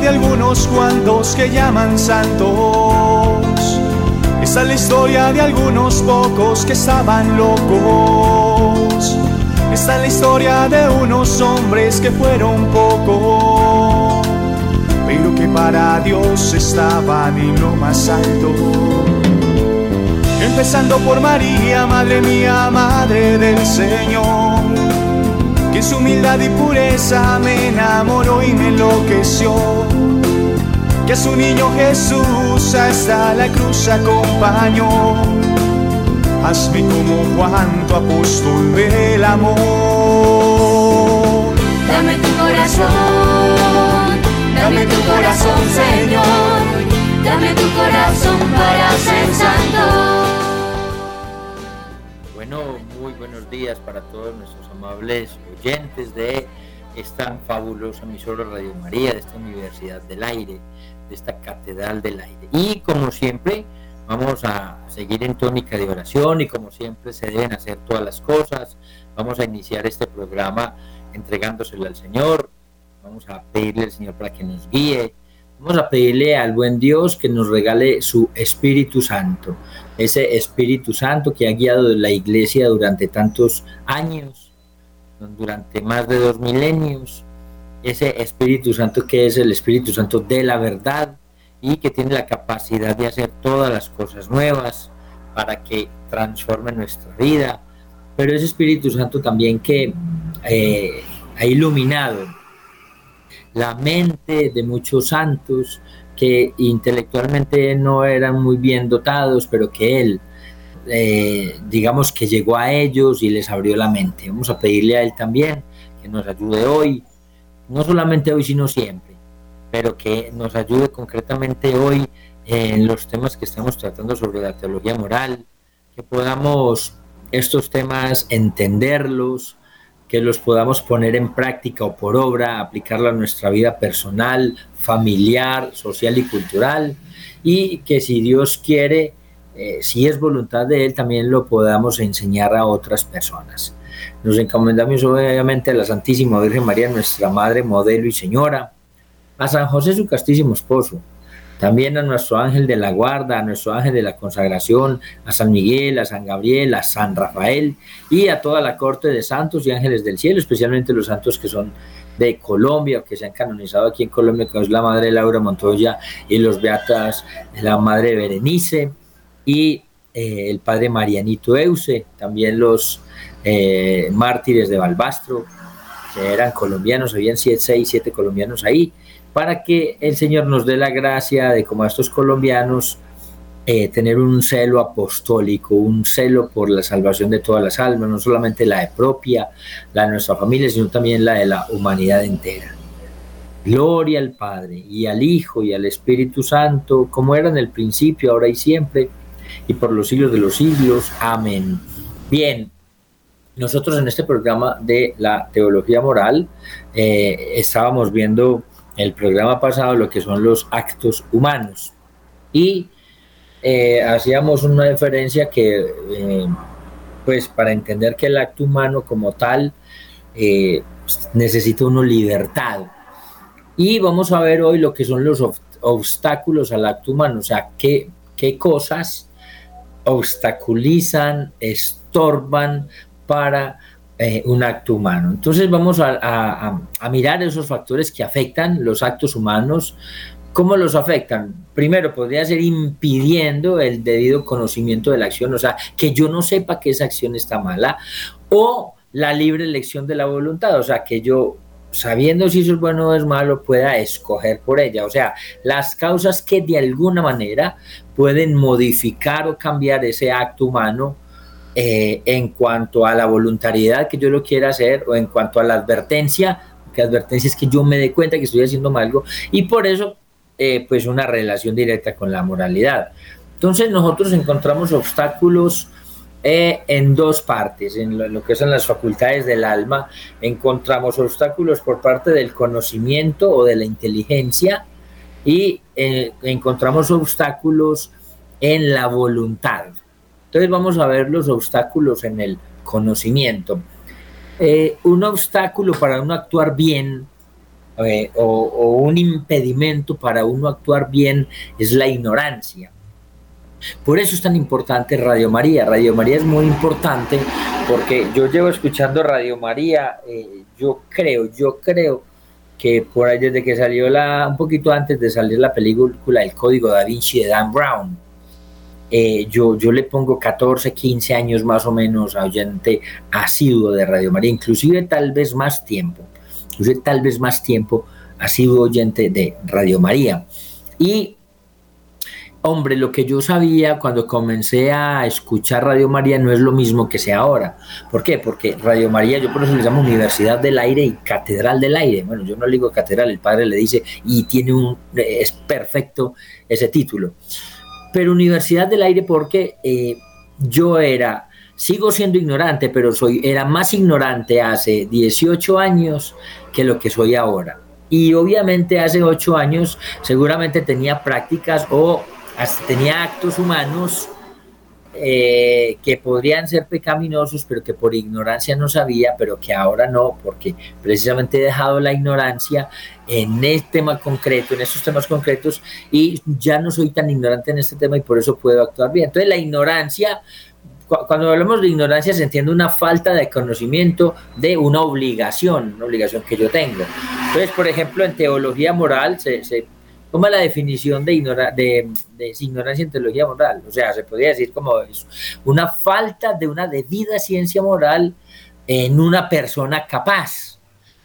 De algunos cuantos que llaman santos. Esta es la historia de algunos pocos que estaban locos. Esta es la historia de unos hombres que fueron pocos, pero que para Dios estaban en lo más alto. Empezando por María, Madre mía, Madre del Señor, que su humildad y pureza me enamoró y me enloqueció. Que a su niño Jesús hasta la cruz acompañó. Hazme como Juan, tu apóstol del amor. Dame tu corazón, dame tu corazón, Señor. Dame tu corazón para ser santo. Días para todos nuestros amables oyentes de esta fabulosa emisora Radio María, de esta Universidad del Aire, de esta Catedral del Aire. Y como siempre, vamos a seguir en tónica de oración y como siempre se deben hacer todas las cosas. Vamos a iniciar este programa entregándoselo al Señor. Vamos a pedirle al Señor para que nos guíe. Vamos a pedirle al buen Dios que nos regale su Espíritu Santo ese Espíritu Santo que ha guiado la iglesia durante tantos años, durante más de dos milenios, ese Espíritu Santo que es el Espíritu Santo de la verdad y que tiene la capacidad de hacer todas las cosas nuevas para que transforme nuestra vida, pero ese Espíritu Santo también que eh, ha iluminado la mente de muchos santos, que intelectualmente no eran muy bien dotados, pero que él, eh, digamos que llegó a ellos y les abrió la mente. Vamos a pedirle a él también que nos ayude hoy, no solamente hoy, sino siempre, pero que nos ayude concretamente hoy en los temas que estamos tratando sobre la teología moral, que podamos estos temas entenderlos, que los podamos poner en práctica o por obra, aplicarlo a nuestra vida personal, familiar, social y cultural, y que si Dios quiere, eh, si es voluntad de Él, también lo podamos enseñar a otras personas. Nos encomendamos obviamente a la Santísima Virgen María, nuestra Madre, modelo y Señora, a San José, su castísimo esposo, también a nuestro ángel de la guarda, a nuestro ángel de la consagración, a San Miguel, a San Gabriel, a San Rafael y a toda la corte de santos y ángeles del cielo, especialmente los santos que son de Colombia, que se han canonizado aquí en Colombia, que es la Madre Laura Montoya y los Beatas, la Madre Berenice y eh, el Padre Marianito Euse, también los eh, mártires de Balbastro, que eran colombianos, habían siete, seis, siete colombianos ahí, para que el Señor nos dé la gracia de, como a estos colombianos, eh, tener un celo apostólico, un celo por la salvación de todas las almas, no solamente la de propia, la de nuestra familia, sino también la de la humanidad entera. Gloria al Padre y al Hijo y al Espíritu Santo, como era en el principio, ahora y siempre, y por los siglos de los siglos. Amén. Bien, nosotros en este programa de la teología moral eh, estábamos viendo el programa pasado lo que son los actos humanos. Y eh, hacíamos una diferencia que, eh, pues para entender que el acto humano como tal eh, necesita una libertad. Y vamos a ver hoy lo que son los obstáculos al acto humano, o sea, qué, qué cosas obstaculizan, estorban para eh, un acto humano. Entonces vamos a, mirar esos factores que afectan los actos humanos. ¿Cómo los afectan? Primero, podría ser impidiendo el debido conocimiento de la acción, o sea, que yo no sepa que esa acción está mala, o la libre elección de la voluntad, o sea, que yo sabiendo si eso es bueno o es malo, pueda escoger por ella. O sea, las causas que de alguna manera pueden modificar o cambiar ese acto humano eh, en cuanto a la voluntariedad que yo lo quiera hacer o en cuanto a la advertencia, que advertencia es que yo me dé cuenta que estoy haciendo algo y por eso eh, pues una relación directa con la moralidad. Entonces nosotros encontramos obstáculos eh, en dos partes, en lo, que son las facultades del alma, encontramos obstáculos por parte del conocimiento o de la inteligencia y encontramos obstáculos en la voluntad. Entonces vamos a ver los obstáculos en el conocimiento. Eh, un obstáculo para uno actuar bien eh, o, un impedimento para uno actuar bien es la ignorancia. Por eso es tan importante Radio María. Radio María es muy importante porque yo llevo escuchando Radio María, eh, yo creo, yo creo que por ahí desde que salió la, un poquito antes de salir la película El Código da Vinci de Dan Brown, eh, yo, yo le pongo 14, 15 años más o menos a oyente asiduo de Radio María, inclusive tal vez más tiempo, inclusive tal vez más tiempo asiduo oyente de Radio María. Y, hombre, lo que yo sabía cuando comencé a escuchar Radio María no es lo mismo que sea ahora. ¿Por qué? Porque Radio María, yo por eso le llamo Universidad del Aire y Catedral del Aire. Bueno, yo no le digo catedral, el padre le dice, y tiene un, es perfecto ese título pero Universidad del Aire porque eh, yo era, sigo siendo ignorante, pero soy, era más ignorante hace 18 años que lo que soy ahora. Y obviamente hace 8 años seguramente tenía prácticas o tenía actos humanos eh, que podrían ser pecaminosos, pero que por ignorancia no sabía, pero que ahora no, porque precisamente he dejado la ignorancia en este tema concreto, en estos temas concretos, y ya no soy tan ignorante en este tema y por eso puedo actuar bien. Entonces la ignorancia, cuando hablamos de ignorancia se entiende una falta de conocimiento de una obligación, una obligación que yo tengo. Entonces, por ejemplo, en teología moral se, se toma la definición de, de, de, ignorancia en teología moral. O sea, se podría decir como eso, una falta de una debida ciencia moral en una persona capaz.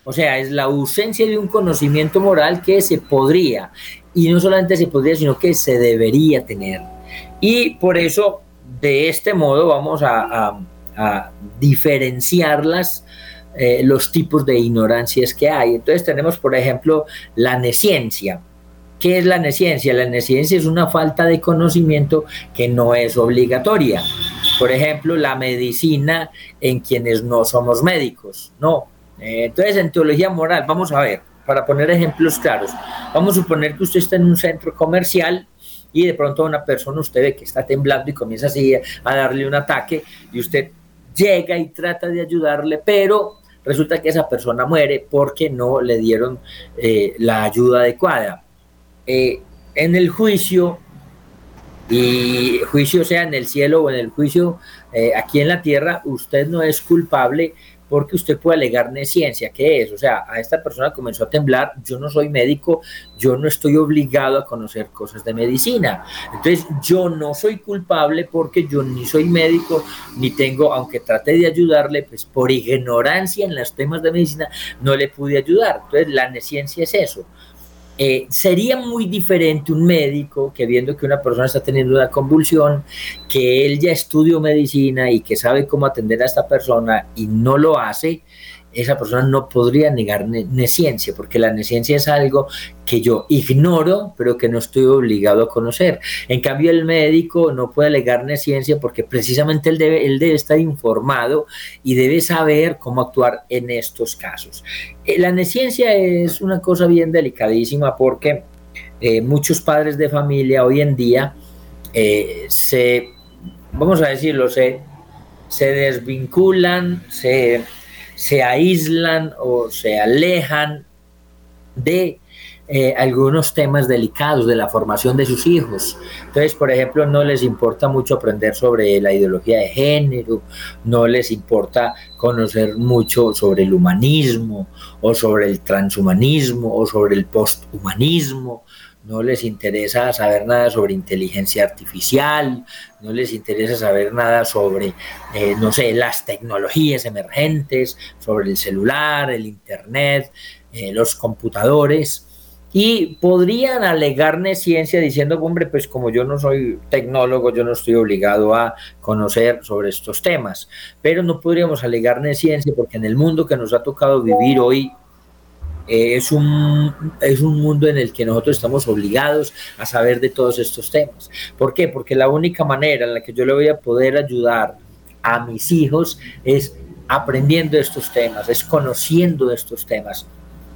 O sea, es la ausencia de un conocimiento moral que se podría, y no solamente se podría, sino que se debería tener. Y por eso, de este modo, vamos a, a, diferenciarlas. Eh, los tipos de ignorancias que hay. Entonces tenemos, por ejemplo, la nesciencia. ¿Qué es la nesciencia? La nesciencia es una falta de conocimiento que no es obligatoria. Por ejemplo, la medicina en quienes no somos médicos, no. Eh, entonces, en teología moral, vamos a ver, para poner ejemplos claros, vamos a suponer que usted está en un centro comercial y de pronto una persona usted ve que está temblando y comienza así a darle un ataque y usted llega y trata de ayudarle, pero resulta que esa persona muere porque no le dieron eh, la ayuda adecuada. Eh, en el juicio, y juicio sea en el cielo o en el juicio eh, aquí en la tierra, usted no es culpable porque usted puede alegar nesciencia, ¿qué es? O sea, a esta persona comenzó a temblar, yo no soy médico, yo no estoy obligado a conocer cosas de medicina. Entonces, yo no soy culpable porque yo ni soy médico, ni tengo, aunque trate de ayudarle, pues por ignorancia en los temas de medicina, no le pude ayudar. Entonces, la nesciencia es eso. Eh, sería muy diferente un médico que viendo que una persona está teniendo una convulsión, que él ya estudió medicina y que sabe cómo atender a esta persona y no lo hace, esa persona no podría negar nesciencia, porque la nesciencia es algo que yo ignoro, pero que no estoy obligado a conocer. En cambio, el médico no puede alegar nesciencia porque precisamente él debe, estar informado y debe saber cómo actuar en estos casos. Eh, la nesciencia es una cosa bien delicadísima porque eh, muchos padres de familia hoy en día eh, se, vamos a decirlo, se, se desvinculan, se se aíslan o se alejan de eh, algunos temas delicados de la formación de sus hijos. Entonces, por ejemplo, no les importa mucho aprender sobre la ideología de género, no les importa conocer mucho sobre el humanismo o sobre el transhumanismo o sobre el posthumanismo, no les interesa saber nada sobre inteligencia artificial, no les interesa saber nada sobre, eh, no sé, las tecnologías emergentes, sobre el celular, el Internet, eh, los computadores. Y podrían alegarme ciencia diciendo, hombre, pues como yo no soy tecnólogo, yo no estoy obligado a conocer sobre estos temas. Pero no podríamos alegarme ciencia porque en el mundo que nos ha tocado vivir hoy es, un, es un mundo en el que nosotros estamos obligados a saber de todos estos temas. ¿Por qué? Porque la única manera en la que yo le voy a poder ayudar a mis hijos es aprendiendo estos temas, es conociendo estos temas.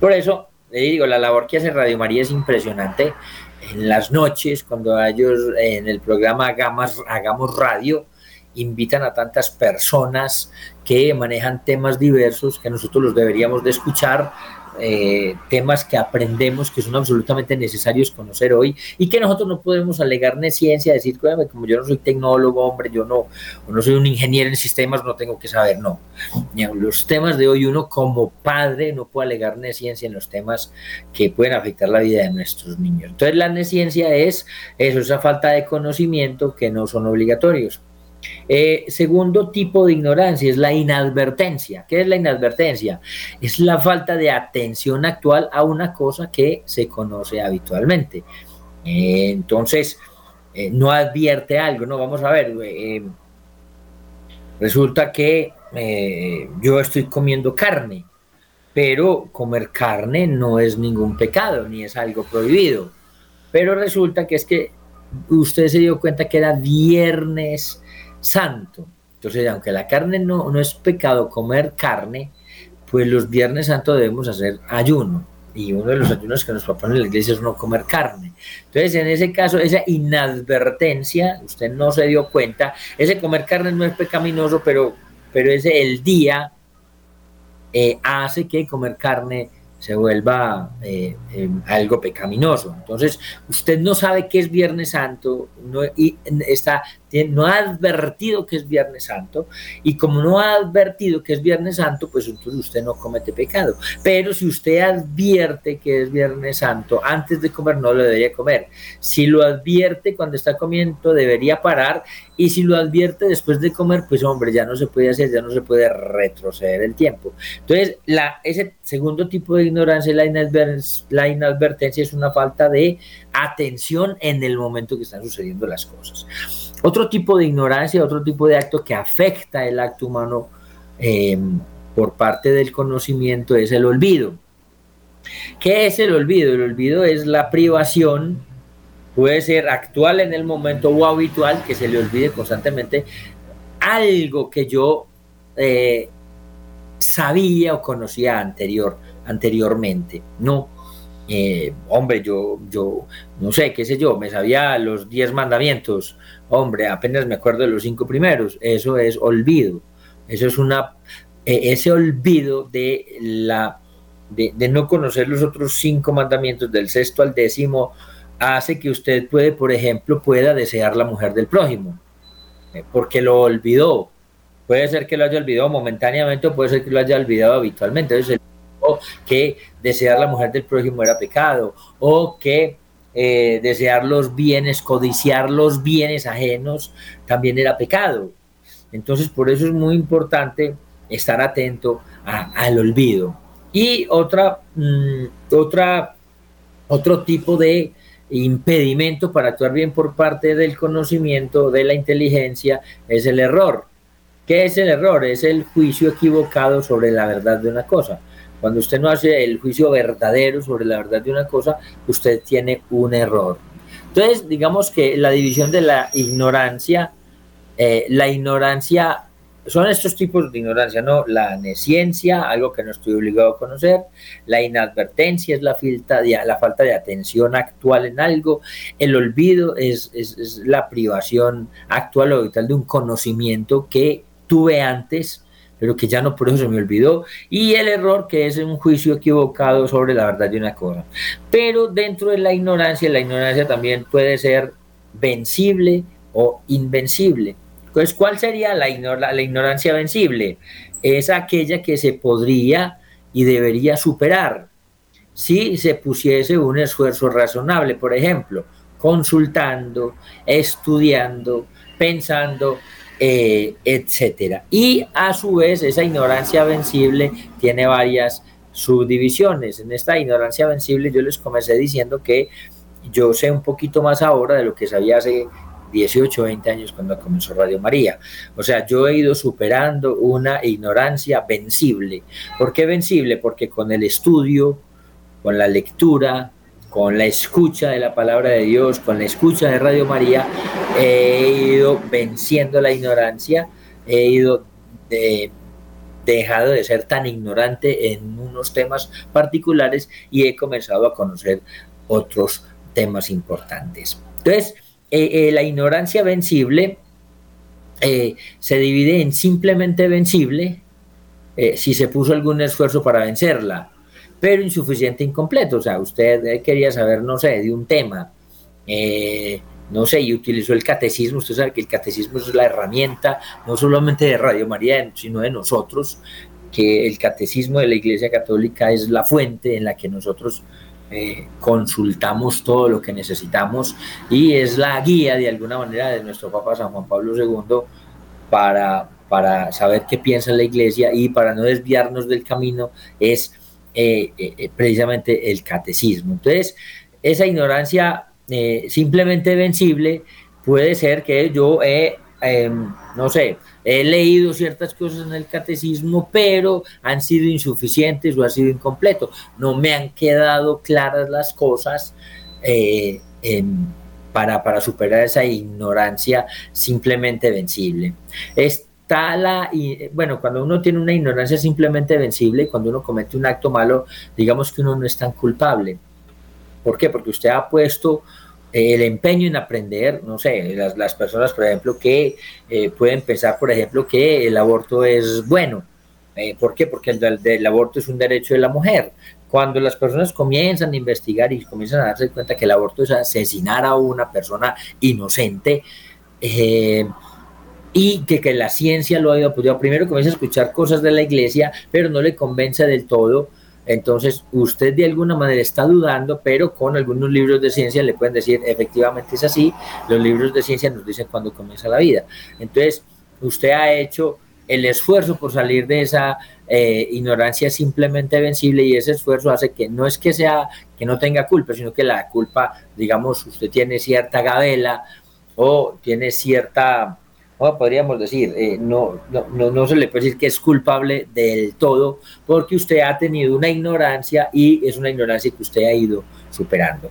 Por eso, le digo, la labor que hace Radio María es impresionante. En las noches, cuando ellos en el programa Hagamos, Hagamos Radio, invitan a tantas personas que manejan temas diversos que nosotros los deberíamos de escuchar eh, temas que aprendemos que son absolutamente necesarios conocer hoy y que nosotros no podemos alegar ciencia, decir, como yo no soy tecnólogo, hombre, yo no, no soy un ingeniero en sistemas, no tengo que saber, no. Los temas de hoy uno como padre no puede alegar ciencia en los temas que pueden afectar la vida de nuestros niños. Entonces la ciencia es eso, esa falta de conocimiento que no son obligatorios. Eh, segundo tipo de ignorancia es la inadvertencia. ¿Qué es la inadvertencia? Es la falta de atención actual a una cosa que se conoce habitualmente. Eh, entonces, eh, no advierte algo, ¿no? Vamos a ver, resulta que yo estoy comiendo carne, pero comer carne no es ningún pecado, ni es algo prohibido. Pero resulta que es que usted se dio cuenta que era viernes santo. Entonces, aunque la carne no, no es pecado comer carne, pues los viernes santos debemos hacer ayuno. Y uno de los ayunos que nos propone la iglesia es no comer carne. Entonces, en ese caso, esa inadvertencia, usted no se dio cuenta, ese comer carne no es pecaminoso, pero, pero ese el día eh, hace que comer carne se vuelva eh, em, algo pecaminoso. Entonces, usted no sabe qué es Viernes Santo y está, no ha advertido que es Viernes Santo y como no ha advertido que es Viernes Santo, pues entonces usted no comete pecado. Pero si usted advierte que es Viernes Santo, antes de comer no lo debería comer. Si lo advierte cuando está comiendo, debería parar y si lo advierte después de comer, pues hombre, ya no se puede hacer, ya no se puede retroceder el tiempo. Entonces, la, ese segundo tipo de ignorancia, la, la inadvertencia, es una falta de atención en el momento que están sucediendo las cosas. Otro tipo de ignorancia, otro tipo de acto que afecta el acto humano em, por parte del conocimiento es el olvido. ¿Qué es el olvido? El olvido es la privación, puede ser actual en el momento o habitual, que se le olvide constantemente algo que yo eh, sabía o conocía anterior, anteriormente. No, eh, hombre, yo, yo, no sé, qué sé yo, me sabía los diez mandamientos, hombre, apenas me acuerdo de los cinco primeros, eso es olvido, eso es una, e, ese olvido de la, de, no conocer los otros cinco mandamientos del sexto al décimo, hace que usted puede, por ejemplo, pueda desear la mujer del prójimo, eh, porque lo olvidó, puede ser que lo haya olvidado momentáneamente o puede ser que lo haya olvidado habitualmente, que desear la mujer del prójimo era pecado, o que eh, desear los bienes, codiciar los bienes ajenos también era pecado. Entonces, por eso es muy importante estar atento al olvido. Y otra, mm, otra, otro tipo de impedimento para actuar bien por parte del conocimiento, de la inteligencia, es el error. ¿Qué es el error? Es el juicio equivocado sobre la verdad de una cosa. Cuando usted no hace el juicio verdadero sobre la verdad de una cosa, usted tiene un error. Entonces, digamos que la división de la ignorancia, eh, la ignorancia, son estos tipos de ignorancia, ¿no? La nesciencia, algo que no estoy obligado a conocer, la inadvertencia es la falta de, la falta de atención actual en algo, el olvido es, es la privación actual o vital de un conocimiento que tuve antes pero que ya no por eso se me olvidó, y el error que es un juicio equivocado sobre la verdad de una cosa. Pero dentro de la ignorancia, la ignorancia también puede ser vencible o invencible. Entonces, ¿cuál sería la, la ignorancia vencible? Es aquella que se podría y debería superar si se pusiese un esfuerzo razonable, por ejemplo, consultando, estudiando, pensando eh, etcétera. Y a su vez, esa ignorancia vencible tiene varias subdivisiones. En esta ignorancia vencible yo les comencé diciendo que yo sé un poquito más ahora de lo que sabía hace 18, 20 años cuando comenzó Radio María. O sea, yo he ido superando una ignorancia vencible. ¿Por qué vencible? Porque con el estudio, con la lectura, con la escucha de la palabra de Dios, con la escucha de Radio María, he ido venciendo la ignorancia, he ido de, dejado de ser tan ignorante en unos temas particulares y he comenzado a conocer otros temas importantes. Entonces, eh, eh, la ignorancia vencible eh, se divide en simplemente vencible si se puso algún esfuerzo para vencerla pero insuficiente e incompleto. O sea, usted quería saber, no sé, de un tema, eh, no sé, y utilizó el catecismo. Usted sabe que el catecismo es la herramienta no solamente de Radio María, sino de nosotros, que el catecismo de la Iglesia Católica es la fuente en la que nosotros eh, consultamos todo lo que necesitamos y es la guía de alguna manera de nuestro Papa San Juan Pablo II para, para saber qué piensa la Iglesia y para no desviarnos del camino es eh, eh, precisamente el catecismo. Entonces, esa ignorancia simplemente vencible puede ser que yo he, em, no sé, he leído ciertas cosas en el catecismo, pero han sido insuficientes o han sido incompleto. No me han quedado claras las cosas eh, para, para, superar esa ignorancia simplemente vencible. Está la, bueno, cuando uno tiene una ignorancia simplemente vencible, cuando uno comete un acto malo, digamos que uno no es tan culpable. ¿Por qué? Porque usted ha puesto el empeño en aprender, no sé, las, personas, por ejemplo, que eh, pueden pensar, por ejemplo, que el aborto es bueno. Eh, ¿Por qué? Porque el, aborto es un derecho de la mujer. Cuando las personas comienzan a investigar y comienzan a darse cuenta que el aborto es asesinar a una persona inocente, eh, y que, que, la ciencia lo ha ido apoyado. Primero comienza a escuchar cosas de la iglesia, pero no le convence del todo entonces, usted de alguna manera está dudando, pero con algunos libros de ciencia le pueden decir, efectivamente es así, los libros de ciencia nos dicen cuándo comienza la vida. Entonces, usted ha hecho el esfuerzo por salir de esa eh, ignorancia simplemente vencible y ese esfuerzo hace que no es que sea que no tenga culpa, sino que la culpa, digamos, usted tiene cierta gabela o tiene cierta podríamos decir, eh, no, no, no, se le puede decir que es culpable del todo, porque usted ha tenido una ignorancia y es una ignorancia que usted ha ido superando.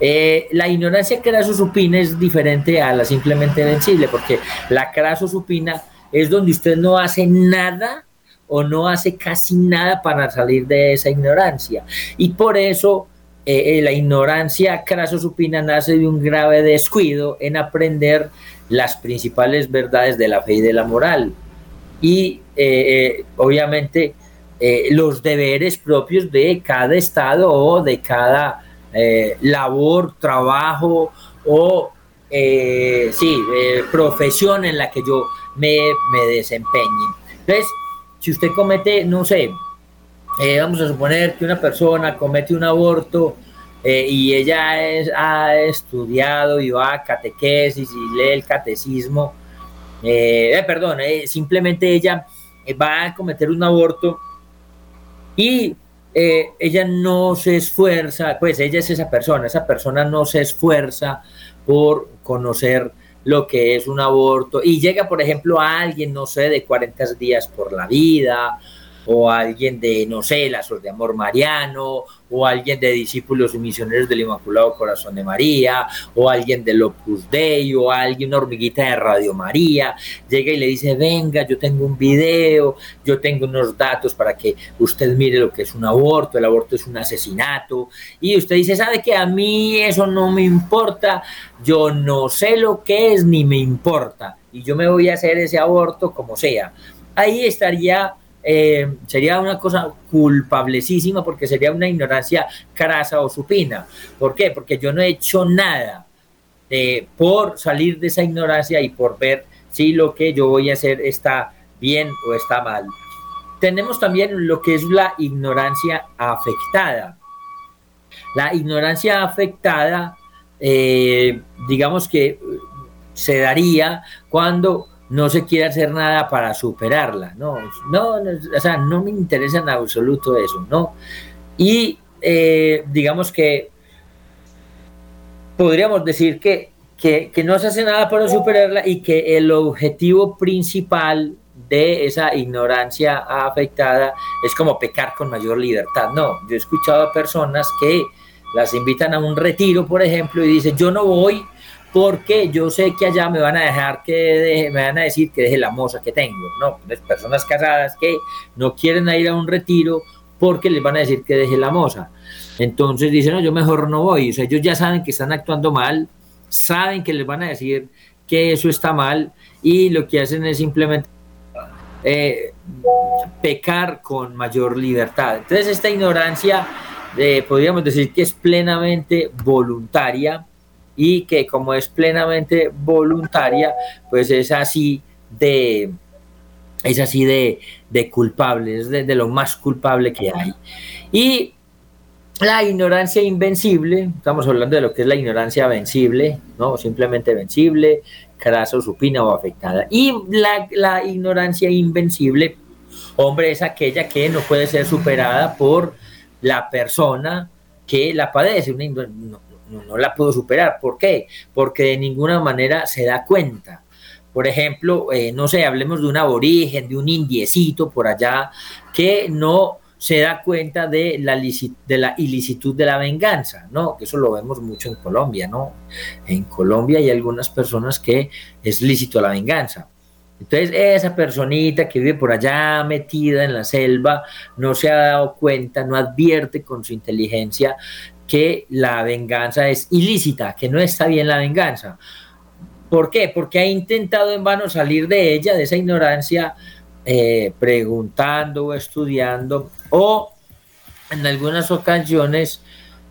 Eh, la ignorancia supina es diferente a la simplemente vencible, porque la supina es donde usted no hace nada o no hace casi nada para salir de esa ignorancia. Y por eso eh, la ignorancia supina nace de un grave descuido en aprender las principales verdades de la fe y de la moral. Y eh, eh, obviamente eh, los deberes propios de cada estado o de cada labor, trabajo o sí, profesión en la que yo me, me desempeñe. Entonces, si usted comete, no sé, vamos a suponer que una persona comete un aborto, eh, y ella ha estudiado y va a catequesis y lee el catecismo. Eh, eh, perdón, simplemente ella va a cometer un aborto y ella no se esfuerza, pues ella es esa persona, esa persona no se esfuerza por conocer lo que es un aborto y llega, por ejemplo, a alguien, no sé, de 40 días por la vida o alguien de, no sé, Lazos de Amor Mariano, o alguien de Discípulos y Misioneros del Inmaculado Corazón de María, o alguien del Opus Dei, o alguien, una hormiguita de Radio María, llega y le dice, venga, yo tengo un video, yo tengo unos datos para que usted mire lo que es un aborto, el aborto es un asesinato, y usted dice, ¿sabe que a mí eso no me importa? Yo no sé lo que es ni me importa, y yo me voy a hacer ese aborto como sea. Ahí estaría eh, sería una cosa culpablecísima porque sería una ignorancia crasa o supina. ¿Por qué? Porque yo no he hecho nada eh, por salir de esa ignorancia y por ver si lo que yo voy a hacer está bien o está mal. Tenemos también lo que es la ignorancia afectada. La ignorancia afectada, eh, digamos que se daría cuando no se quiere hacer nada para superarla, no, no, o sea, no me interesa en absoluto eso, ¿no? Y eh, digamos que podríamos decir que, que, no se hace nada para superarla y que el objetivo principal de esa ignorancia afectada es como pecar con mayor libertad. No, yo he escuchado a personas que las invitan a un retiro, por ejemplo, y dicen, yo no voy porque yo sé que allá me van a dejar que me van a decir que deje la moza que tengo, no, pues personas casadas que no quieren ir a un retiro porque les van a decir que deje la moza. Entonces dicen, no, yo mejor no voy. O sea, ellos ya saben que están actuando mal, saben que les van a decir que eso está mal y lo que hacen es simplemente eh, pecar con mayor libertad. Entonces esta ignorancia eh, podríamos decir que es plenamente voluntaria y que como es plenamente voluntaria, pues es así de, es así de, de culpable, es de, lo más culpable que hay. Y la ignorancia invencible, estamos hablando de lo que es la ignorancia vencible, no simplemente vencible, crasa, supina o afectada. Y la, la ignorancia invencible, hombre, es aquella que no puede ser superada por la persona que la padece. No, no, la pudo superar. ¿Por qué? Porque de ninguna manera se da cuenta. Por ejemplo, eh, no sé, hablemos de un aborigen, de un indiecito por allá que no se da cuenta de la, de la ilicitud de la venganza, ¿no? Que eso lo vemos mucho en Colombia, ¿no? En Colombia hay algunas personas que es lícito la venganza. Entonces, esa personita que vive por allá metida en la selva no se ha dado cuenta, no advierte con su inteligencia que la venganza es ilícita, que no está bien la venganza. ¿Por qué? Porque ha intentado en vano salir de ella, de esa ignorancia, eh, preguntando o estudiando, o en algunas ocasiones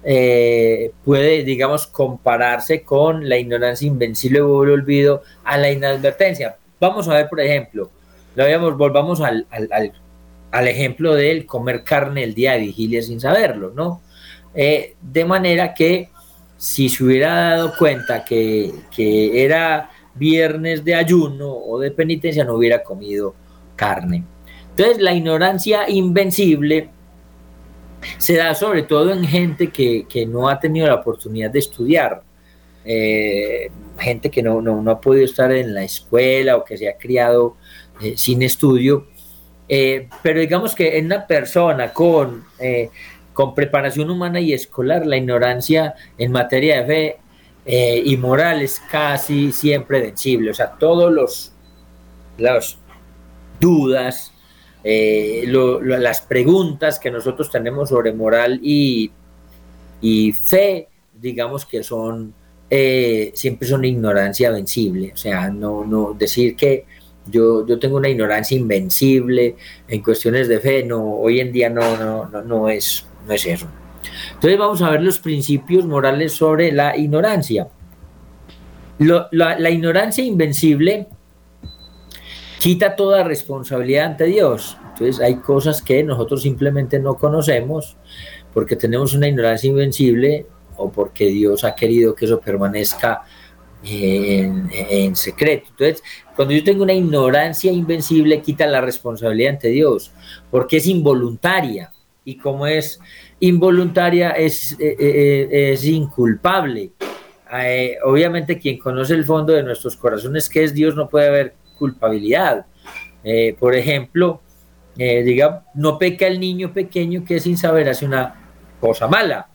eh, puede, digamos, compararse con la ignorancia invencible o el olvido a la inadvertencia. Vamos a ver, por ejemplo, lo volvamos al, al ejemplo del comer carne el día de vigilia sin saberlo, ¿no? Eh, de manera que si se hubiera dado cuenta que, que, era viernes de ayuno o de penitencia, no hubiera comido carne. Entonces, la ignorancia invencible se da sobre todo en gente que, que no ha tenido la oportunidad de estudiar, eh, gente que no, no, no, ha podido estar en la escuela o que se ha criado eh, sin estudio. Pero digamos que en una persona con, con preparación humana y escolar, la ignorancia en materia de fe y moral es casi siempre vencible. O sea, todos los, los dudas, lo, las preguntas que nosotros tenemos sobre moral y, y fe, digamos que son eh, siempre son ignorancia vencible. O sea, no, no decir que yo, yo tengo una ignorancia invencible en cuestiones de fe, no, hoy en día no, no, no, no, es, no es eso. Entonces vamos a ver los principios morales sobre la ignorancia. La, ignorancia invencible quita toda responsabilidad ante Dios. Entonces hay cosas que nosotros simplemente no conocemos porque tenemos una ignorancia invencible o porque Dios ha querido que eso permanezca en, secreto. Entonces, cuando yo tengo una ignorancia invencible, quita la responsabilidad ante Dios, porque es involuntaria. Y como es involuntaria, es, eh, eh, es inculpable. Eh, obviamente, quien conoce el fondo de nuestros corazones, que es Dios, no puede haber culpabilidad. Eh, por ejemplo, diga, no peca el niño pequeño que sin saber hace una cosa mala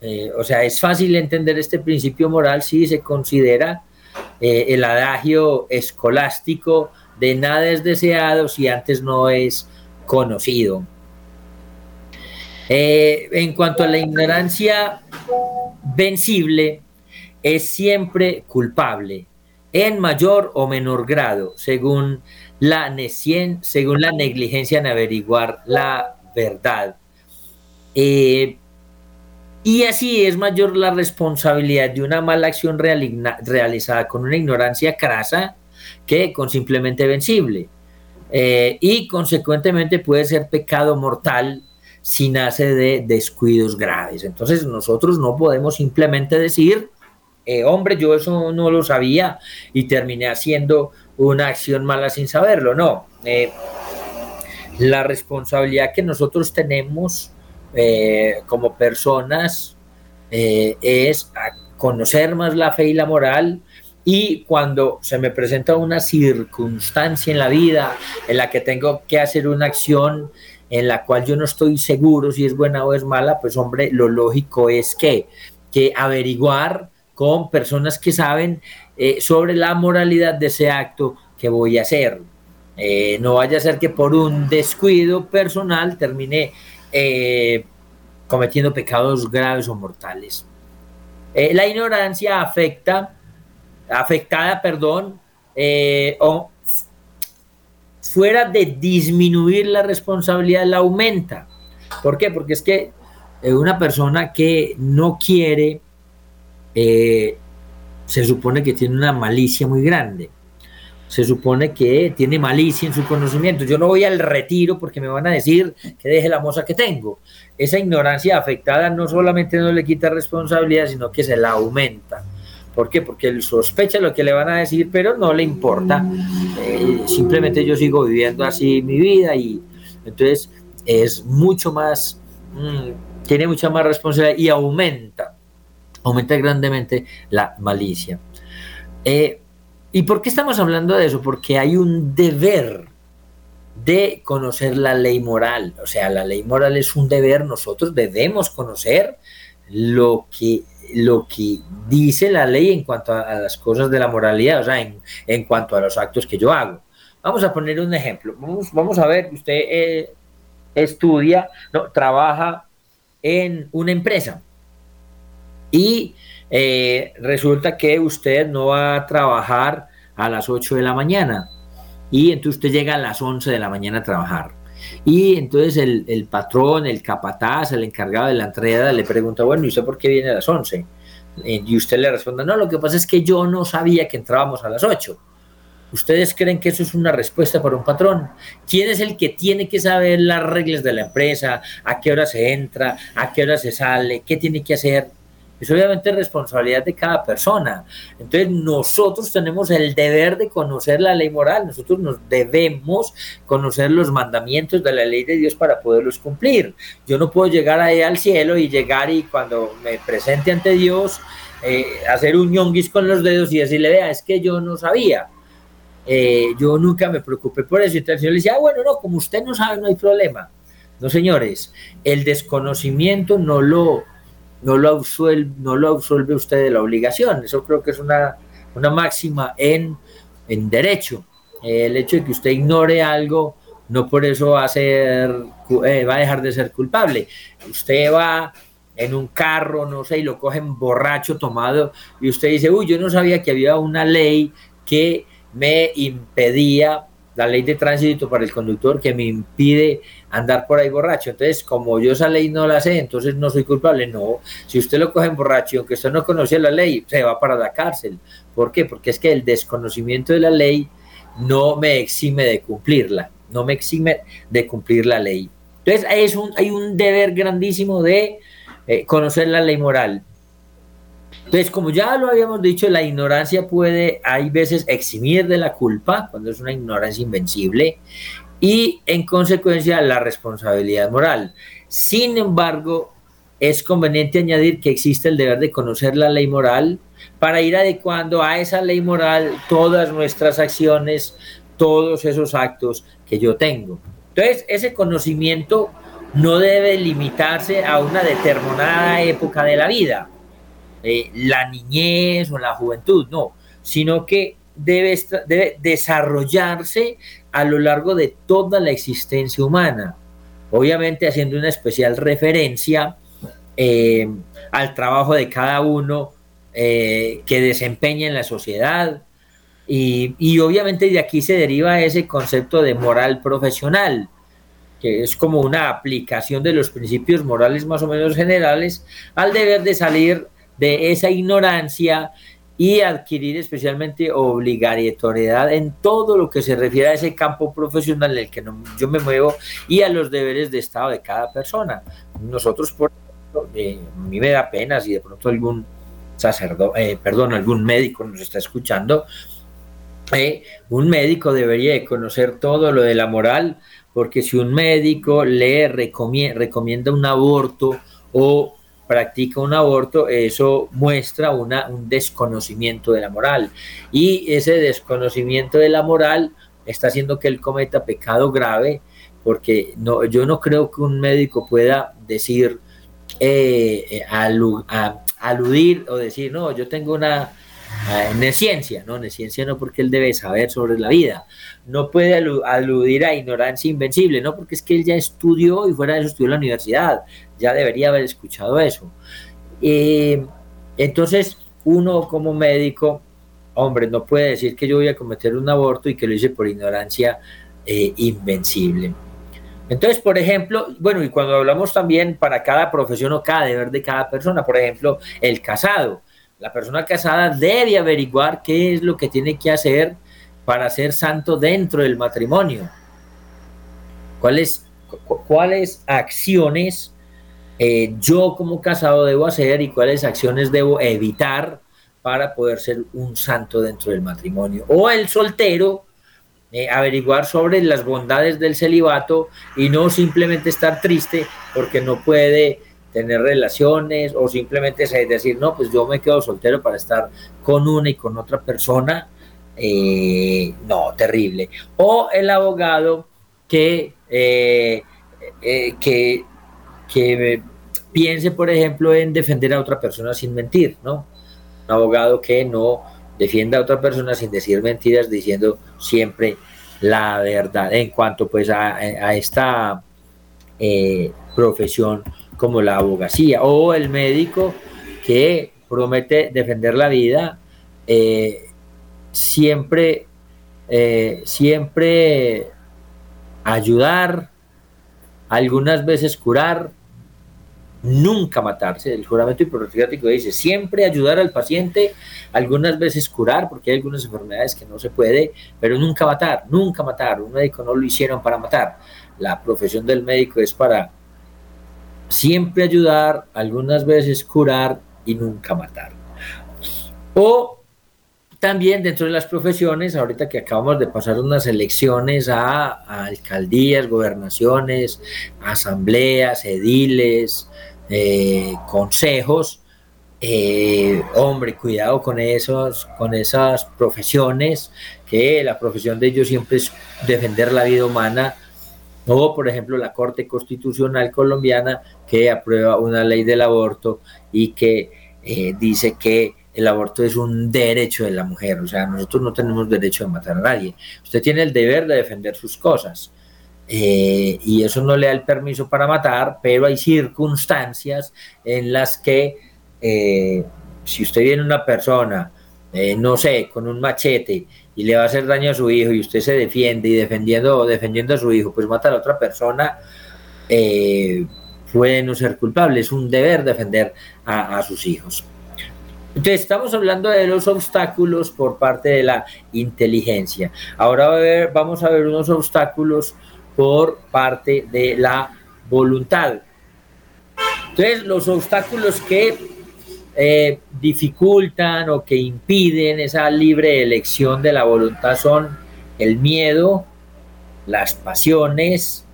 eh, o sea, es fácil entender este principio moral si se considera eh, el adagio escolástico de nada es deseado si antes no es conocido. Eh, en cuanto a la ignorancia vencible, es siempre culpable, en mayor o menor grado, según la, según la negligencia en averiguar la verdad. Eh, y así es mayor la responsabilidad de una mala acción realizada con una ignorancia crasa que con simplemente vencible. Eh, y consecuentemente puede ser pecado mortal si nace de descuidos graves. Entonces nosotros no podemos simplemente decir, eh, hombre, yo eso no lo sabía y terminé haciendo una acción mala sin saberlo. No, eh, la responsabilidad que nosotros tenemos eh, como personas es conocer más la fe y la moral y cuando se me presenta una circunstancia en la vida en la que tengo que hacer una acción en la cual yo no estoy seguro si es buena o es mala, pues hombre, lo lógico es que, que averiguar con personas que saben eh, sobre la moralidad de ese acto que voy a hacer. Eh, no vaya a ser que por un descuido personal termine eh, cometiendo pecados graves o mortales. La ignorancia afecta, afectada, perdón, o fuera de disminuir la responsabilidad, la aumenta. ¿Por qué? Porque es que eh, una persona que no quiere, eh, se supone que tiene una malicia muy grande. Se supone que tiene malicia en su conocimiento. Yo no voy al retiro porque me van a decir que deje la moza que tengo. Esa ignorancia afectada no solamente no le quita responsabilidad, sino que se la aumenta. ¿Por qué? Porque él sospecha lo que le van a decir, pero no le importa. Eh, simplemente yo sigo viviendo así mi vida y entonces es mucho más, mm, tiene mucha más responsabilidad y aumenta, aumenta grandemente la malicia. Eh, ¿Y por qué estamos hablando de eso? Porque hay un deber de conocer la ley moral. O sea, la ley moral es un deber, nosotros debemos conocer lo que lo que dice la ley en cuanto a, las cosas de la moralidad, o sea, en, en, cuanto a los actos que yo hago. Vamos a poner un ejemplo. Vamos, vamos a ver, usted eh, estudia, no, trabaja en una empresa y eh, resulta que usted no va a trabajar a las 8 de la mañana y entonces usted llega a las 11 de la mañana a trabajar. Y entonces el, patrón, el capataz, el encargado de la entrega le pregunta, bueno, ¿y usted por qué viene a las 11? Y usted le responde, no, lo que pasa es que yo no sabía que entrábamos a las 8. ¿Ustedes creen que eso es una respuesta para un patrón? ¿Quién es el que tiene que saber las reglas de la empresa? ¿A qué hora se entra? ¿A qué hora se sale? ¿Qué tiene que hacer? Es obviamente responsabilidad de cada persona. Entonces nosotros tenemos el deber de conocer la ley moral, nosotros nos debemos conocer los mandamientos de la ley de Dios para poderlos cumplir. Yo no puedo llegar ahí al cielo y llegar y cuando me presente ante Dios, eh, hacer un ñonguis con los dedos y decirle, vea, es que yo no sabía. Eh, yo nunca me preocupé por eso. Y el Señor le decía, ah, bueno, no, como usted no sabe, no hay problema. No, señores, el desconocimiento no lo, no lo absuelve, no lo absuelve usted de la obligación. Eso creo que es una, una máxima en, en derecho. El hecho de que usted ignore algo no por eso va a ser eh, va a dejar de ser culpable. Usted va en un carro, no sé, y lo cogen borracho, tomado, y usted dice, uy, yo no sabía que había una ley que me impedía la ley de tránsito para el conductor que me impide andar por ahí borracho. Entonces, como yo esa ley no la sé, entonces no soy culpable. No, si usted lo coge en borracho aunque usted no conocía la ley, se va para la cárcel. ¿Por qué? Porque es que el desconocimiento de la ley no me exime de cumplirla, no me exime de cumplir la ley. Entonces, es un, hay un deber grandísimo de eh, conocer la ley moral. Entonces, como ya lo habíamos dicho, la ignorancia puede, hay veces, eximir de la culpa, cuando es una ignorancia invencible, y en consecuencia la responsabilidad moral. Sin embargo, es conveniente añadir que existe el deber de conocer la ley moral para ir adecuando a esa ley moral todas nuestras acciones, todos esos actos que yo tengo. Entonces, ese conocimiento no debe limitarse a una determinada época de la vida eh, la niñez o la juventud, no, sino que debe, debe desarrollarse a lo largo de toda la existencia humana, obviamente haciendo una especial referencia eh, al trabajo de cada uno eh, que desempeña en la sociedad. Y, y, obviamente de aquí se deriva ese concepto de moral profesional, que es como una aplicación de los principios morales más o menos generales al deber de salir de esa ignorancia y adquirir especialmente obligatoriedad en todo lo que se refiere a ese campo profesional en el que yo me muevo y a los deberes de Estado de cada persona. Nosotros, por ejemplo, eh, a mí me da pena si de pronto algún sacerdote, eh, perdón, algún médico nos está escuchando, eh, un médico debería de conocer todo lo de la moral, porque si un médico le recomienda un aborto o practica un aborto, eso muestra una, un desconocimiento de la moral. Y ese desconocimiento de la moral está haciendo que él cometa pecado grave, porque no, yo no creo que un médico pueda decir, eh, eh aludir o decir, no, yo tengo una nesciencia, no, nesciencia no porque él debe saber sobre la vida, no puede aludir a ignorancia invencible, no porque es que él ya estudió y fuera de eso estudió en la universidad, ya debería haber escuchado eso. Eh, entonces, uno como médico, hombre, no puede decir que yo voy a cometer un aborto y que lo hice por ignorancia eh, invencible. Entonces, por ejemplo, bueno, y cuando hablamos también para cada profesión o cada deber de cada persona, por ejemplo, el casado. La persona casada debe averiguar qué es lo que tiene que hacer para ser santo dentro del matrimonio. ¿Cuáles, cuáles acciones eh, yo como casado debo hacer y cuáles acciones debo evitar para poder ser un santo dentro del matrimonio? O el soltero eh, averiguar sobre las bondades del celibato y no simplemente estar triste porque no puede tener relaciones o simplemente decir, no, pues yo me quedo soltero para estar con una y con otra persona. Eh, no, terrible. O el abogado que, eh, que, que piense, por ejemplo, en defender a otra persona sin mentir, ¿no? Un abogado que no defienda a otra persona sin decir mentiras, diciendo siempre la verdad en cuanto pues a, esta eh, profesión como la abogacía o el médico que promete defender la vida eh, siempre eh, siempre ayudar algunas veces curar nunca matarse. El juramento hipocrático dice siempre ayudar al paciente, algunas veces curar, porque hay algunas enfermedades que no se puede, pero nunca matar, nunca matar. Un médico no lo hicieron para matar. La profesión del médico es para siempre ayudar, algunas veces curar y nunca matar. O también dentro de las profesiones, ahorita que acabamos de pasar unas elecciones a, alcaldías, gobernaciones, asambleas, ediles, eh, consejos, eh, hombre, cuidado con esos, con esas profesiones, que la profesión de ellos siempre es defender la vida humana, o por ejemplo la Corte Constitucional colombiana que aprueba una ley del aborto y que eh, dice que el aborto es un derecho de la mujer, o sea, nosotros no tenemos derecho de matar a nadie. Usted tiene el deber de defender sus cosas. Eh, y eso no le da el permiso para matar, pero hay circunstancias en las que eh, si usted viene una persona, eh, no sé, con un machete y le va a hacer daño a su hijo y usted se defiende y defendiendo, defendiendo a su hijo, pues mata a la otra persona, puede no ser culpable, es un deber defender a sus hijos. Entonces, estamos hablando de los obstáculos por parte de la inteligencia. Ahora vamos a ver unos obstáculos por parte de la voluntad. Entonces, los obstáculos que eh, dificultan o que impiden esa libre elección de la voluntad son el miedo, las pasiones,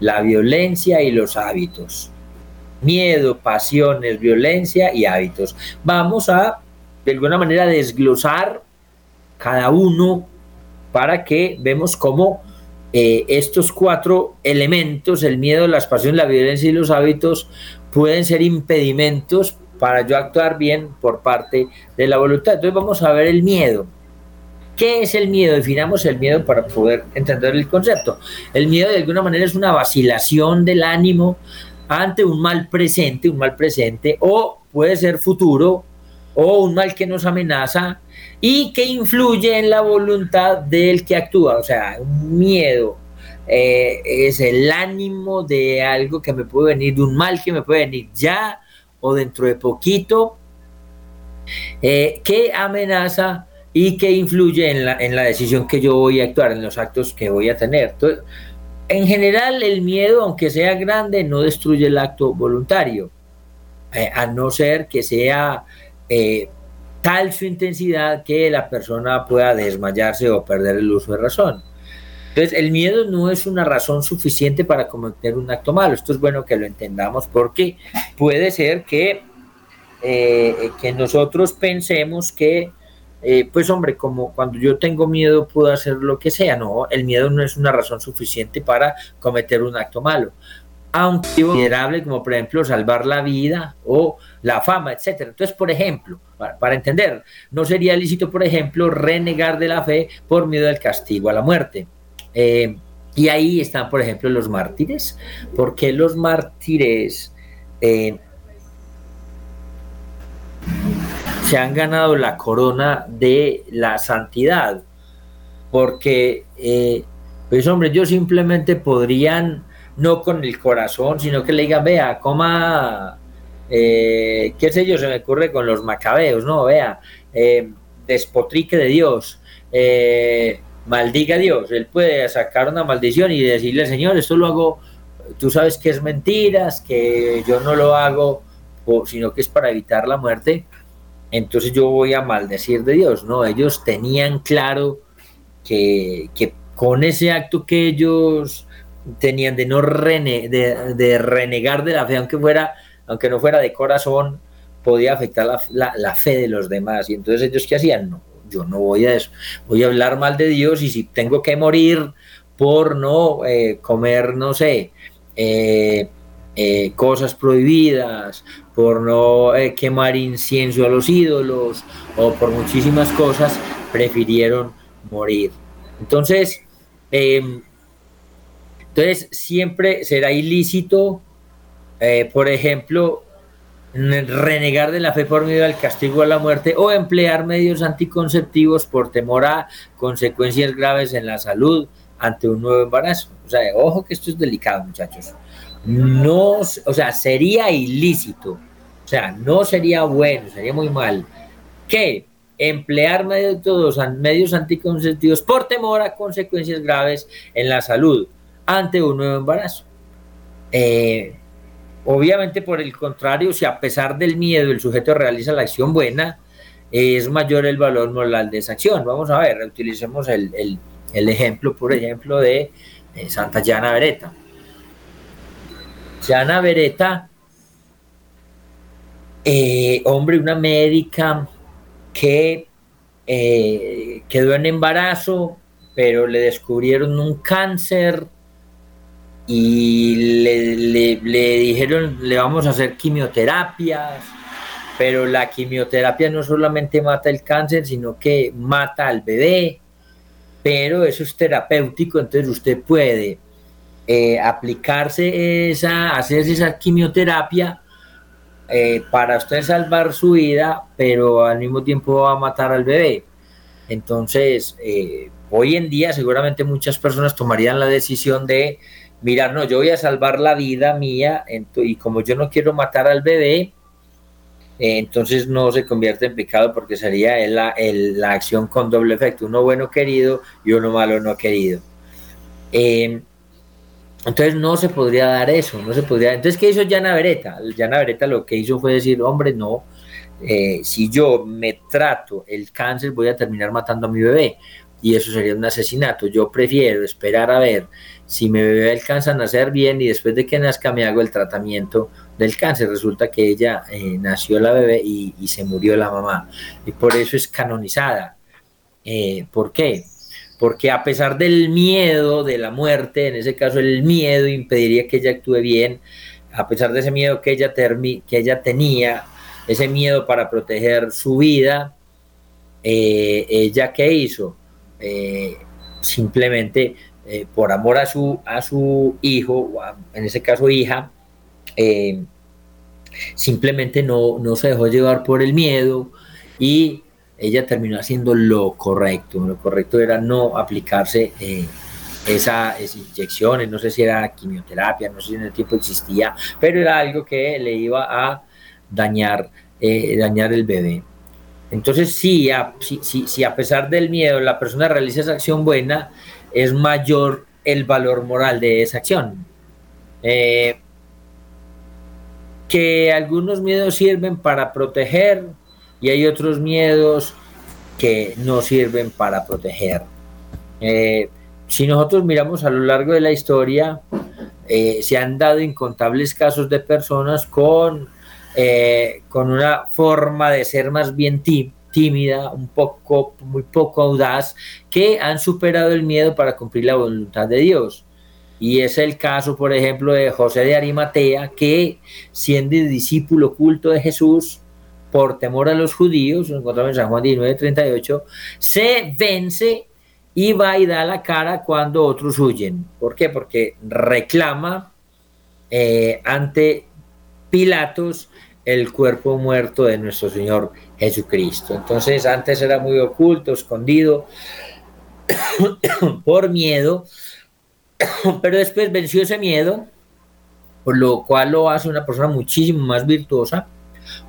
la violencia y los hábitos miedo, pasiones, violencia y hábitos. Vamos a, de alguna manera, desglosar cada uno para que vemos cómo eh, estos cuatro elementos, el miedo, las pasiones, la violencia y los hábitos, pueden ser impedimentos para yo actuar bien por parte de la voluntad. Entonces vamos a ver el miedo. ¿Qué es el miedo? Definamos el miedo para poder entender el concepto. El miedo de alguna manera es una vacilación del ánimo ante un mal presente, un mal presente, o puede ser futuro, o un mal que nos amenaza y que influye en la voluntad del que actúa. O sea, un miedo eh, es el ánimo de algo que me puede venir, de un mal que me puede venir ya o dentro de poquito, eh, que amenaza y que influye en la, en la decisión que yo voy a actuar, en los actos que voy a tener. Entonces, en general, el miedo, aunque sea grande, no destruye el acto voluntario, eh, a no ser que sea eh, tal su intensidad que la persona pueda desmayarse o perder el uso de razón. Entonces, el miedo no es una razón suficiente para cometer un acto malo. Esto es bueno que lo entendamos porque puede ser que, eh, que nosotros pensemos que eh, pues hombre, como cuando yo tengo miedo puedo hacer lo que sea, no, el miedo no es una razón suficiente para cometer un acto malo. Aunque considerable como por ejemplo salvar la vida o la fama, etcétera. Entonces, por ejemplo, para, entender, no sería lícito, por ejemplo, renegar de la fe por miedo al castigo, a la muerte. Eh, y ahí están, por ejemplo, los mártires, porque los mártires eh, se han ganado la corona de la santidad, porque eh, Pues hombre, yo simplemente podrían, no con el corazón, sino que le digan, vea, coma, eh, qué sé yo, se me ocurre con los macabeos, ¿no? Vea, despotrique de Dios, eh, maldiga a Dios. Él puede sacar una maldición y decirle, Señor, esto lo hago, tú sabes que es mentiras, que yo no lo hago, sino que es para evitar la muerte. Entonces yo voy a maldecir de Dios. No, ellos tenían claro que, con ese acto que ellos tenían de no renegar de la fe, aunque fuera, aunque no fuera de corazón, podía afectar la, fe de los demás. Y entonces ellos qué hacían? No, yo no voy a eso, voy a hablar mal de Dios y si tengo que morir por no eh, comer, no sé, eh, eh, cosas prohibidas, por no quemar incienso a los ídolos o por muchísimas cosas, prefirieron morir. Entonces, Em, entonces, siempre será ilícito, por ejemplo, renegar de la fe por medio del castigo a la muerte o emplear medios anticonceptivos por temor a consecuencias graves en la salud ante un nuevo embarazo. O sea, ojo que esto es delicado, muchachos. No, o sea, sería ilícito. O sea, no sería bueno, sería muy mal. Que emplear métodos, medios anticonceptivos por temor a consecuencias graves en la salud ante un nuevo embarazo. Eh, obviamente, por el contrario, si a pesar del miedo el sujeto realiza la acción buena, es mayor el valor moral de esa acción. Vamos a ver, utilicemos el, ejemplo, por ejemplo, de Santa Llana Beretta. Llana Beretta, eh, hombre, una médica que eh, quedó en embarazo, pero le descubrieron un cáncer y le, dijeron, le vamos a hacer quimioterapias, pero la quimioterapia no solamente mata el cáncer, sino que mata al bebé, pero eso es terapéutico, entonces usted puede eh, aplicarse esa, hacerse esa quimioterapia eh, para usted salvar su vida, pero al mismo tiempo va a matar al bebé. Entonces, eh, hoy en día seguramente muchas personas tomarían la decisión de, mirar, no, yo voy a salvar la vida mía y como yo no quiero matar al bebé, eh, entonces no se convierte en pecado porque sería la, la, acción con doble efecto, uno bueno querido y uno malo no querido. Entonces no se podría dar eso, no se podría. Entonces, ¿qué hizo Yana Beretta? Yana Beretta lo que hizo fue decir, hombre, no, eh, si yo me trato el cáncer voy a terminar matando a mi bebé y eso sería un asesinato. Yo prefiero esperar a ver si mi bebé alcanza a nacer bien y después de que nazca me hago el tratamiento del cáncer. Resulta que ella eh, nació la bebé y, se murió la mamá y por eso es canonizada. Eh, ¿Por qué? porque a pesar del miedo de la muerte, en ese caso el miedo impediría que ella actúe bien, a pesar de ese miedo que ella, que ella tenía, ese miedo para proteger su vida, eh, ella qué hizo? Eh, simplemente eh, por amor a su, a su hijo, en ese caso hija, simplemente no, no se dejó llevar por el miedo y ella terminó haciendo lo correcto. Lo correcto era no aplicarse eh, esas inyecciones, no sé si era quimioterapia, no sé si en el tiempo existía, pero era algo que le iba a dañar, eh, dañar el bebé. Entonces, sí a, si, a pesar del miedo la persona realiza esa acción buena, es mayor el valor moral de esa acción. Eh, que algunos miedos sirven para proteger, y hay otros miedos que no sirven para proteger. Eh, si nosotros miramos a lo largo de la historia, eh, se han dado incontables casos de personas con, con una forma de ser más bien tímida, un poco, muy poco audaz, que han superado el miedo para cumplir la voluntad de Dios. Y es el caso, por ejemplo, de José de Arimatea, que siendo discípulo oculto de Jesús, por temor a los judíos, encontramos en San Juan 19, 38, se vence y va y da la cara cuando otros huyen. ¿Por qué? Porque reclama eh, ante Pilatos el cuerpo muerto de nuestro Señor Jesucristo. Entonces antes era muy oculto, escondido, por miedo, pero después venció ese miedo, por lo cual lo hace una persona muchísimo más virtuosa,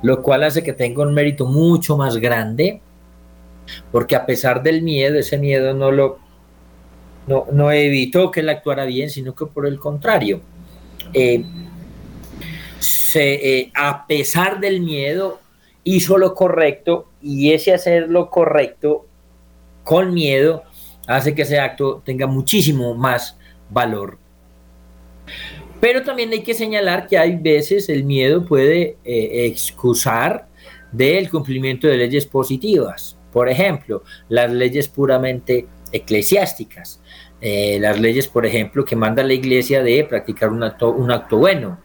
lo cual hace que tenga un mérito mucho más grande, porque a pesar del miedo, ese miedo no lo no, no evitó que él actuara bien, sino que por el contrario, eh, eh, a pesar del miedo, hizo lo correcto y ese hacer lo correcto con miedo hace que ese acto tenga muchísimo más valor. Pero también hay que señalar que hay veces el miedo puede eh, excusar del cumplimiento de leyes positivas. Por ejemplo, las leyes puramente eclesiásticas. Eh, las leyes, por ejemplo, que manda la iglesia de practicar un acto, un acto bueno,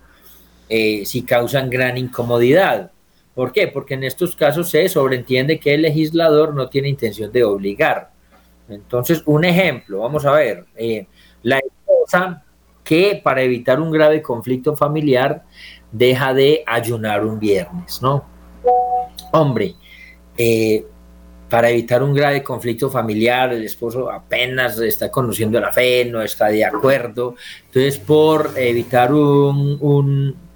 eh, si causan gran incomodidad. ¿Por qué? Porque en estos casos se sobreentiende que el legislador no tiene intención de obligar. Entonces, un ejemplo, vamos a ver, eh, la esposa que para evitar un grave conflicto familiar deja de ayunar un viernes, ¿no? Hombre, eh, para evitar un grave conflicto familiar, el esposo apenas está conociendo la fe, no está de acuerdo, entonces por evitar un, un,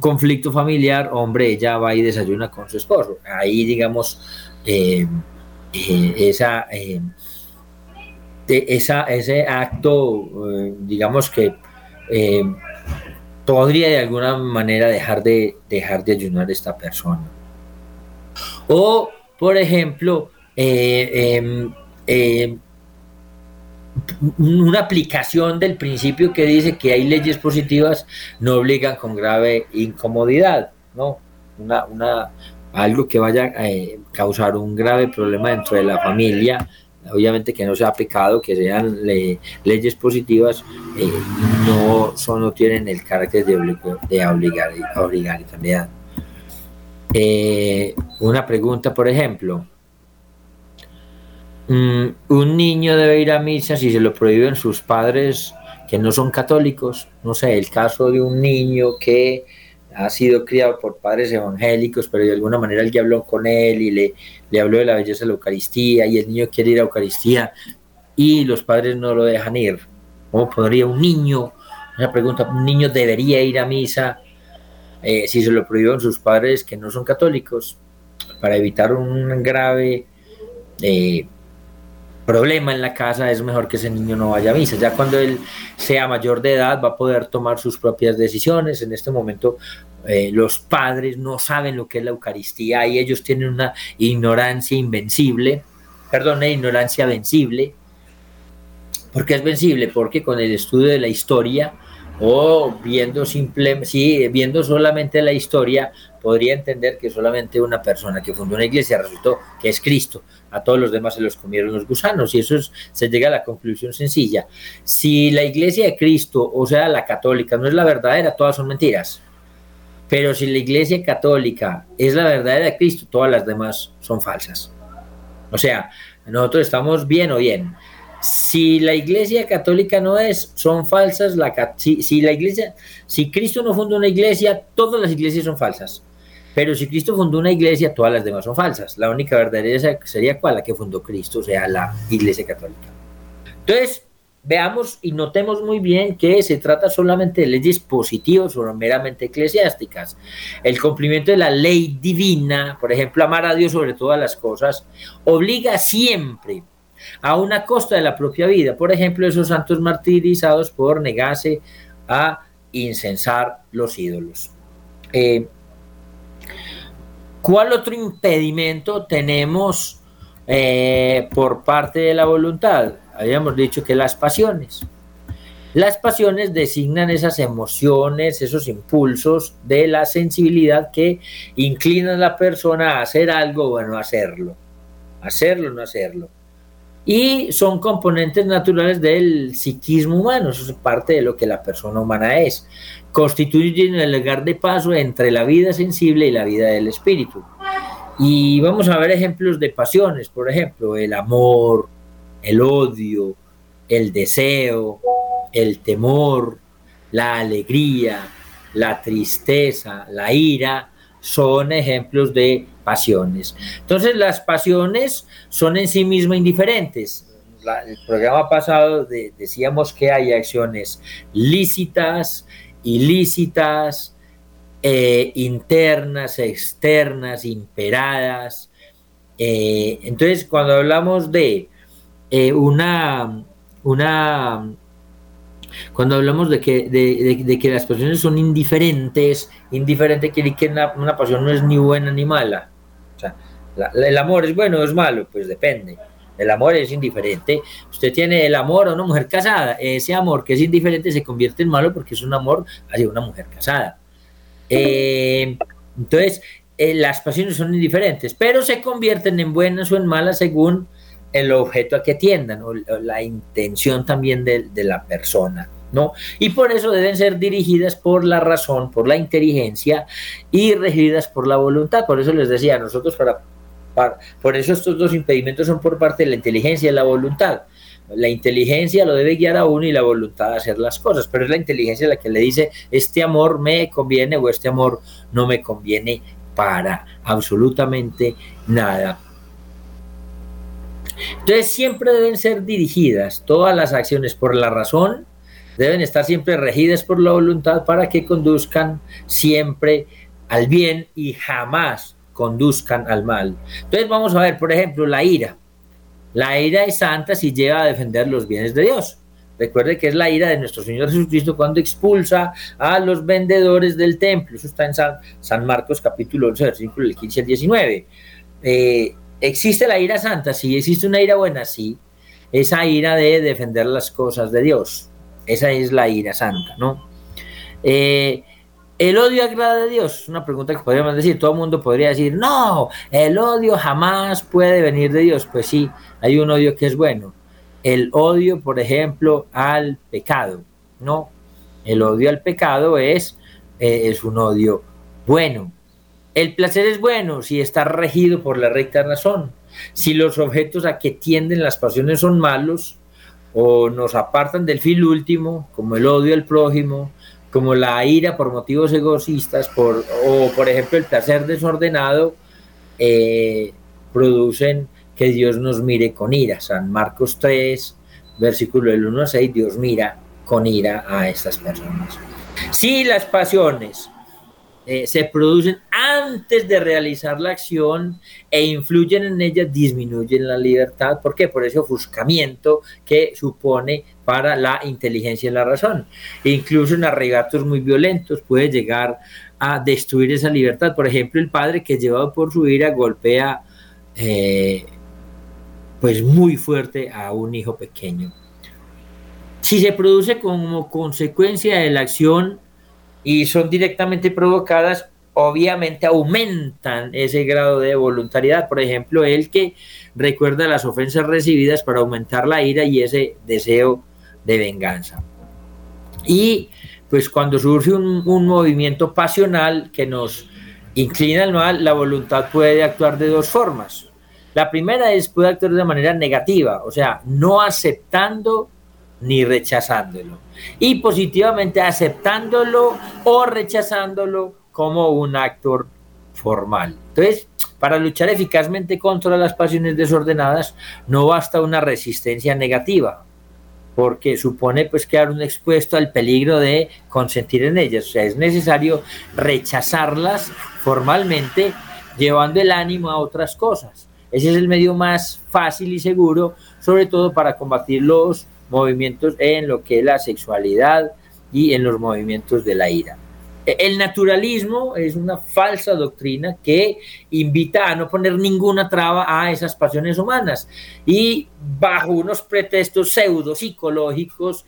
conflicto familiar, hombre, ella va y desayuna con su esposo. Ahí, digamos, eh, eh, esa, eh, esa, ese acto, digamos que podría de alguna manera dejar de, dejar de ayunar a esta persona. O por ejemplo, em, em, una aplicación del principio que dice que hay leyes positivas no obligan con grave incomodidad, ¿no? Una, algo que vaya a eh, causar un grave problema dentro de la familia, obviamente que no sea pecado, que sean leyes positivas, eh, no, son, tienen el carácter de, de obligar, obligatoriedad. Eh, una pregunta, por ejemplo. Mm, un niño debe ir a misa si se lo prohíben sus padres que no son católicos. No sé, el caso de un niño que ha sido criado por padres evangélicos, pero de alguna manera el habló con él y le, le habló de la belleza de la Eucaristía y el niño quiere ir a Eucaristía y los padres no lo dejan ir. ¿Cómo podría un niño, una pregunta, un niño debería ir a misa eh, si se lo prohíben sus padres que no son católicos, para evitar un grave eh, problema en la casa, es mejor que ese niño no vaya a misa. Ya cuando él sea mayor de edad va a poder tomar sus propias decisiones. En este momento eh, los padres no saben lo que es la Eucaristía y ellos tienen una ignorancia invencible, perdón, ignorancia vencible. ¿Por qué es vencible? Porque con el estudio de la historia o viendo simple, sí, viendo solamente la historia, podría entender que solamente una persona que fundó una iglesia resultó que es Cristo. A todos los demás se los comieron los gusanos y eso se llega a la conclusión sencilla. Si la iglesia de Cristo, o sea, la católica, no es la verdadera, todas son mentiras. Pero si la iglesia católica es la verdadera de Cristo, todas las demás son falsas. O sea, nosotros estamos bien o bien si la iglesia católica no es, son falsas. La, si, la iglesia, si Cristo no fundó una iglesia, todas las iglesias son falsas. Pero si Cristo fundó una iglesia, todas las demás son falsas. La única verdadera sería cuál, la que fundó Cristo, o sea, la iglesia católica. Entonces, veamos y notemos muy bien que se trata solamente de leyes positivas o meramente eclesiásticas. El cumplimiento de la ley divina, por ejemplo, amar a Dios sobre todas las cosas, obliga siempre a una costa de la propia vida. Por ejemplo, esos santos martirizados por negarse a incensar los ídolos. Eh, ¿Cuál otro impedimento tenemos eh, por parte de la voluntad? Habíamos dicho que las pasiones. Las pasiones designan esas emociones, esos impulsos de la sensibilidad que inclinan a la persona a hacer algo, bueno, hacerlo. Hacerlo, no hacerlo y son componentes naturales del psiquismo humano, eso es parte de lo que la persona humana es. Constituyen el lugar de paso entre la vida sensible y la vida del espíritu. Y vamos a ver ejemplos de pasiones, por ejemplo, el amor, el odio, el deseo, el temor, la alegría, la tristeza, la ira, son ejemplos de pasiones. Entonces las pasiones son en sí mismas indiferentes. el programa pasado decíamos que hay acciones lícitas, ilícitas, eh, internas, externas, imperadas. Eh, entonces, cuando hablamos de eh, una, una, cuando hablamos de que, de, que las pasiones son indiferentes, indiferente quiere que una, pasión no es ni buena ni mala. El amor es bueno o es malo, pues depende. El amor es indiferente. Usted tiene el amor a una mujer casada. Ese amor que es indiferente se convierte en malo porque es un amor hacia una mujer casada. Eh, entonces, eh, las pasiones son indiferentes, pero se convierten en buenas o en malas según el objeto a que tiendan o, la intención también de, la persona. ¿No? Y por eso deben ser dirigidas por la razón, por la inteligencia y regidas por la voluntad. Por eso les decía, nosotros para por eso estos dos impedimentos son por parte de la inteligencia y la voluntad. La inteligencia lo debe guiar a uno y la voluntad a hacer las cosas, pero es la inteligencia la que le dice, este amor me conviene o este amor no me conviene para absolutamente nada. Entonces siempre deben ser dirigidas todas las acciones por la razón, deben estar siempre regidas por la voluntad para que conduzcan siempre al bien y jamás conduzcan al mal. Entonces vamos a ver, por ejemplo, la ira. La ira es santa si llega a defender los bienes de Dios. Recuerde que es la ira de nuestro Señor Jesucristo cuando expulsa a los vendedores del templo. Eso está en San, Marcos capítulo 11, versículo 15 al 19. Eh, ¿Existe la ira santa? Sí. ¿Existe una ira buena? Sí. Esa ira de defender las cosas de Dios. Esa es la ira santa, ¿no? Eh, ¿El odio agrada a Dios? Una pregunta que podríamos decir. Todo el mundo podría decir, no, el odio jamás puede venir de Dios. Pues sí, hay un odio que es bueno. El odio, por ejemplo, al pecado. No, el odio al pecado es, eh, es un odio bueno. El placer es bueno si está regido por la recta razón. Si los objetos a que tienden las pasiones son malos o nos apartan del fin último, como el odio al prójimo, como la ira por motivos egoístas, por, o por ejemplo el placer desordenado, eh, producen que Dios nos mire con ira. San Marcos 3, versículo del 1 a 6, Dios mira con ira a estas personas. Si las pasiones eh, se producen antes de realizar la acción e influyen en ella, disminuyen la libertad. ¿Por qué? Por ese ofuscamiento que supone para la inteligencia y la razón. incluso en arregatos muy violentos puede llegar a destruir esa libertad. Por ejemplo, el padre que llevado por su ira golpea eh, pues muy fuerte a un hijo pequeño. Si se produce como consecuencia de la acción y son directamente provocadas, obviamente aumentan ese grado de voluntariedad. Por ejemplo, el que recuerda las ofensas recibidas para aumentar la ira y ese deseo de venganza. Y pues cuando surge un, movimiento pasional que nos inclina al mal, la voluntad puede actuar de dos formas. La primera es puede actuar de manera negativa, o sea, no aceptando ni rechazándolo. Y positivamente aceptándolo o rechazándolo como un actor formal. Entonces, para luchar eficazmente contra las pasiones desordenadas no basta una resistencia negativa, porque supone pues quedar un expuesto al peligro de consentir en ellas. O sea, es necesario rechazarlas formalmente, llevando el ánimo a otras cosas. Ese es el medio más fácil y seguro, sobre todo para combatir los movimientos en lo que es la sexualidad y en los movimientos de la ira. El naturalismo es una falsa doctrina que invita a no poner ninguna traba a esas pasiones humanas y bajo unos pretextos pseudo psicológicos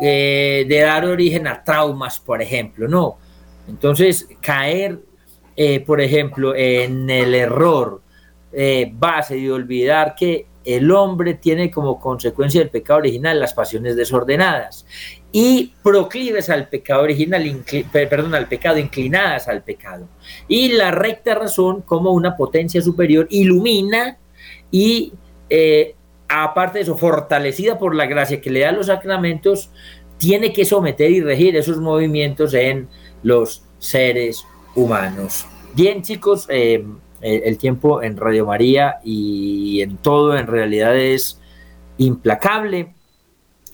eh, de dar origen a traumas, por ejemplo, no. Entonces, caer, eh, por ejemplo, en el error eh, base de olvidar que el hombre tiene como consecuencia del pecado original las pasiones desordenadas y proclives al pecado original, perdón, al pecado, inclinadas al pecado. Y la recta razón como una potencia superior ilumina y eh, aparte de eso, fortalecida por la gracia que le da los sacramentos, tiene que someter y regir esos movimientos en los seres humanos. Bien, chicos, eh, el, tiempo en Radio María y en todo en realidad es implacable.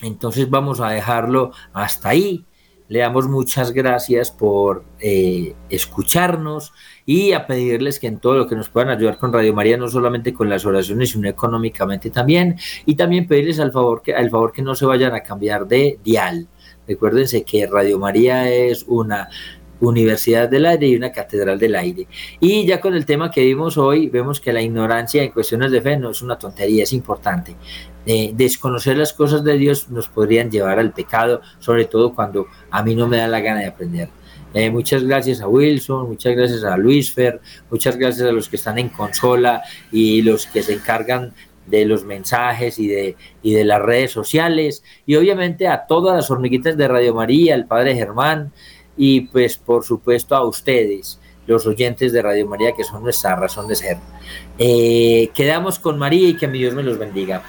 Entonces vamos a dejarlo hasta ahí. Le damos muchas gracias por eh, escucharnos y a pedirles que en todo lo que nos puedan ayudar con Radio María, no solamente con las oraciones, sino económicamente también. Y también pedirles al favor que, al favor que no se vayan a cambiar de dial. Recuérdense que Radio María es una Universidad del Aire y una Catedral del Aire. Y ya con el tema que vimos hoy, vemos que la ignorancia en cuestiones de fe no es una tontería, es importante. Eh, desconocer las cosas de Dios nos podrían llevar al pecado, sobre todo cuando a mí no me da la gana de aprender. Eh, muchas gracias a Wilson, muchas gracias a Luis Fer, muchas gracias a los que están en consola y los que se encargan de los mensajes y de, y de las redes sociales y obviamente a todas las hormiguitas de Radio María, el Padre Germán, y pues por supuesto a ustedes, los oyentes de Radio María, que son nuestra razón de ser. Eh, quedamos con María y que mi Dios me los bendiga.